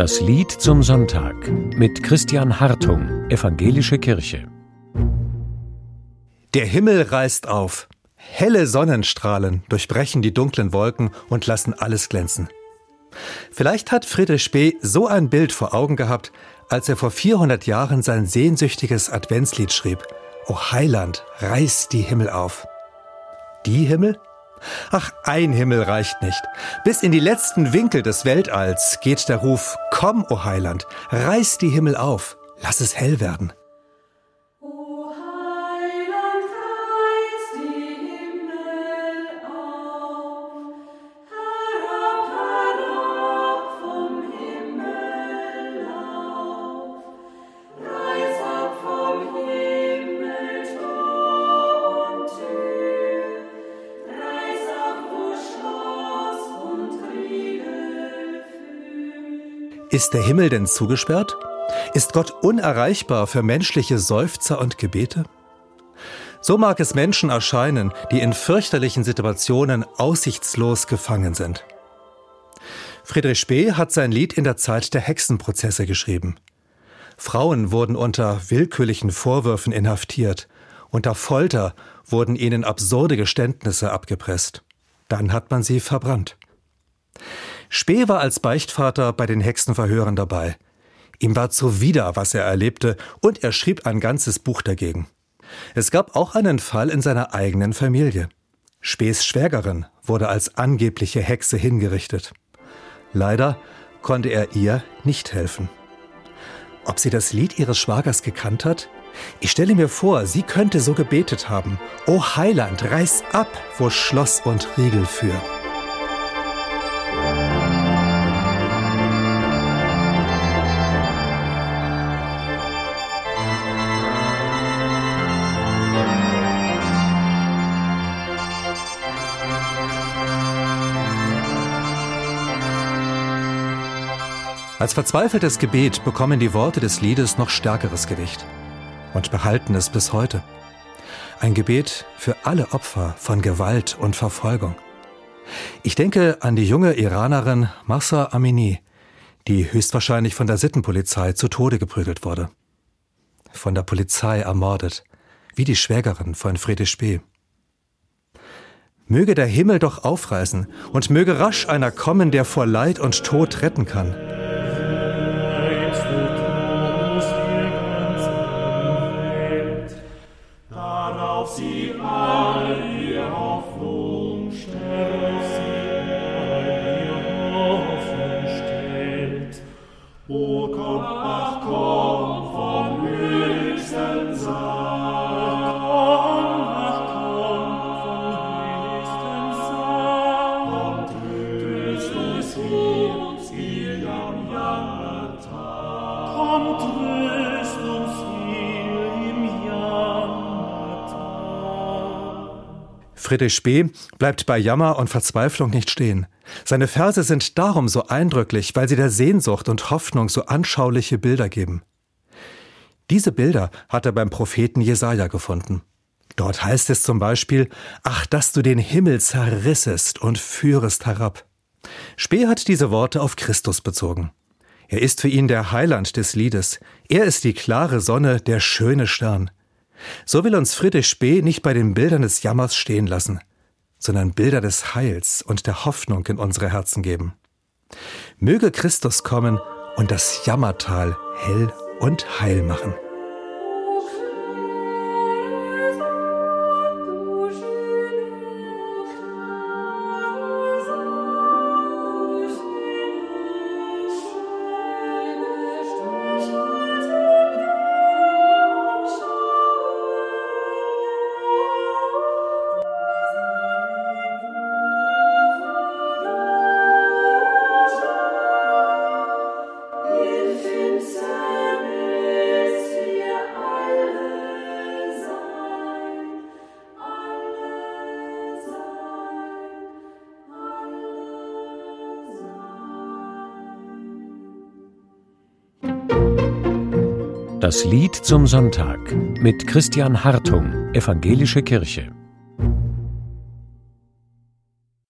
Das Lied zum Sonntag mit Christian Hartung, Evangelische Kirche. Der Himmel reißt auf. Helle Sonnenstrahlen durchbrechen die dunklen Wolken und lassen alles glänzen. Vielleicht hat Friedrich Spee so ein Bild vor Augen gehabt, als er vor 400 Jahren sein sehnsüchtiges Adventslied schrieb. O Heiland, reiß die Himmel auf. Die Himmel? Ach, ein Himmel reicht nicht. Bis in die letzten Winkel des Weltalls geht der Ruf, komm, o Heiland, reiß die Himmel auf, lass es hell werden. Ist der Himmel denn zugesperrt? Ist Gott unerreichbar für menschliche Seufzer und Gebete? So mag es Menschen erscheinen, die in fürchterlichen Situationen aussichtslos gefangen sind. Friedrich Spee hat sein Lied in der Zeit der Hexenprozesse geschrieben. Frauen wurden unter willkürlichen Vorwürfen inhaftiert, unter Folter wurden ihnen absurde Geständnisse abgepresst. Dann hat man sie verbrannt. Spee war als Beichtvater bei den Hexenverhören dabei. Ihm war zuwider, was er erlebte, und er schrieb ein ganzes Buch dagegen. Es gab auch einen Fall in seiner eigenen Familie. Spees Schwägerin wurde als angebliche Hexe hingerichtet. Leider konnte er ihr nicht helfen. Ob sie das Lied ihres Schwagers gekannt hat? Ich stelle mir vor, sie könnte so gebetet haben. O Heiland, reiß ab, wo Schloss und Riegel für. Als verzweifeltes Gebet bekommen die Worte des Liedes noch stärkeres Gewicht und behalten es bis heute. Ein Gebet für alle Opfer von Gewalt und Verfolgung. Ich denke an die junge Iranerin Massa Amini, die höchstwahrscheinlich von der Sittenpolizei zu Tode geprügelt wurde. Von der Polizei ermordet, wie die Schwägerin von Friedrich Spee. Möge der Himmel doch aufreißen und möge rasch einer kommen, der vor Leid und Tod retten kann. Friedrich Spee bleibt bei Jammer und Verzweiflung nicht stehen. Seine Verse sind darum so eindrücklich, weil sie der Sehnsucht und Hoffnung so anschauliche Bilder geben. Diese Bilder hat er beim Propheten Jesaja gefunden. Dort heißt es zum Beispiel, ach, dass du den Himmel zerrissest und führest herab. Spee hat diese Worte auf Christus bezogen. Er ist für ihn der Heiland des Liedes. Er ist die klare Sonne, der schöne Stern. So will uns Friedrich Spee nicht bei den Bildern des Jammers stehen lassen, sondern Bilder des Heils und der Hoffnung in unsere Herzen geben. Möge Christus kommen und das Jammertal hell und heil machen. Das Lied zum Sonntag mit Christian Hartung, Evangelische Kirche.